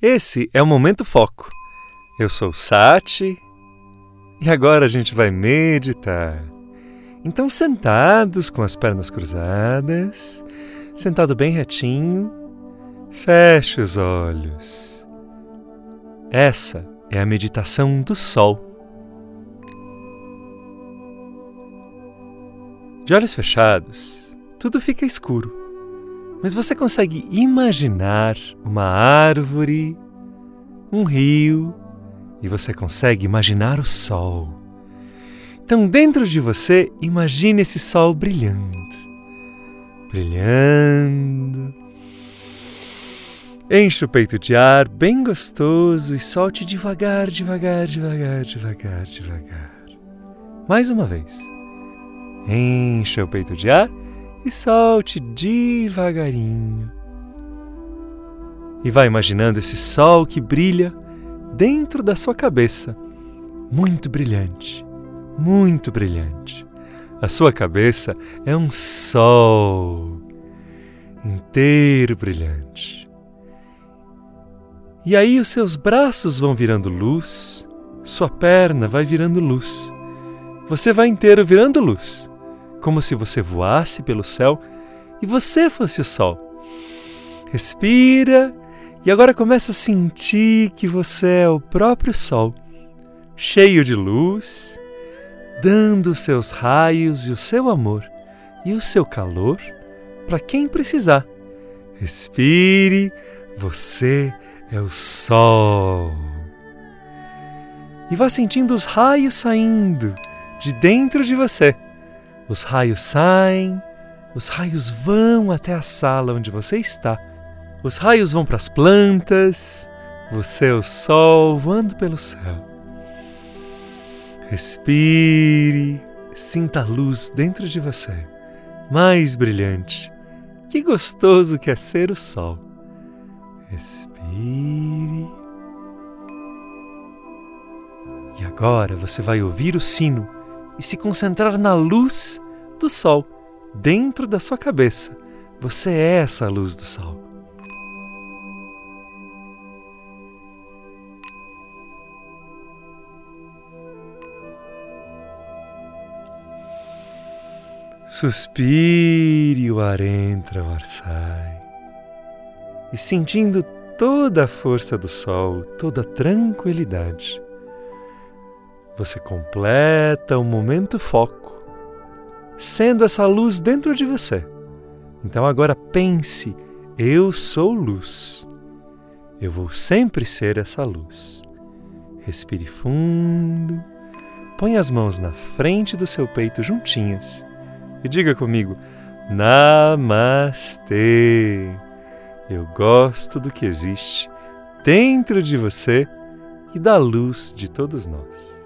Esse é o Momento Foco. Eu sou Sati e agora a gente vai meditar. Então, sentados com as pernas cruzadas, sentado bem retinho, feche os olhos. Essa é a meditação do Sol. De olhos fechados, tudo fica escuro, mas você consegue imaginar uma árvore, um rio e você consegue imaginar o sol. Então, dentro de você, imagine esse sol brilhando, brilhando. Enche o peito de ar bem gostoso e solte devagar, devagar, devagar, devagar, devagar. Mais uma vez. Encha o peito de ar e solte devagarinho. E vai imaginando esse sol que brilha dentro da sua cabeça, muito brilhante, muito brilhante. A sua cabeça é um sol inteiro brilhante. E aí os seus braços vão virando luz, sua perna vai virando luz. Você vai inteiro virando luz como se você voasse pelo céu e você fosse o sol. Respira e agora começa a sentir que você é o próprio sol, cheio de luz, dando os seus raios e o seu amor e o seu calor para quem precisar. Respire, você é o sol. E vá sentindo os raios saindo de dentro de você os raios saem, os raios vão até a sala onde você está. Os raios vão para as plantas, você é o sol voando pelo céu. Respire, sinta a luz dentro de você, mais brilhante. Que gostoso que é ser o sol. Respire. E agora você vai ouvir o sino e se concentrar na luz do sol dentro da sua cabeça. Você é essa luz do sol. Suspire, o ar entra, o ar sai. E sentindo toda a força do sol, toda a tranquilidade você completa o momento foco, sendo essa luz dentro de você. Então agora pense: eu sou luz. Eu vou sempre ser essa luz. Respire fundo. Põe as mãos na frente do seu peito juntinhas e diga comigo: Namastê. Eu gosto do que existe dentro de você e da luz de todos nós.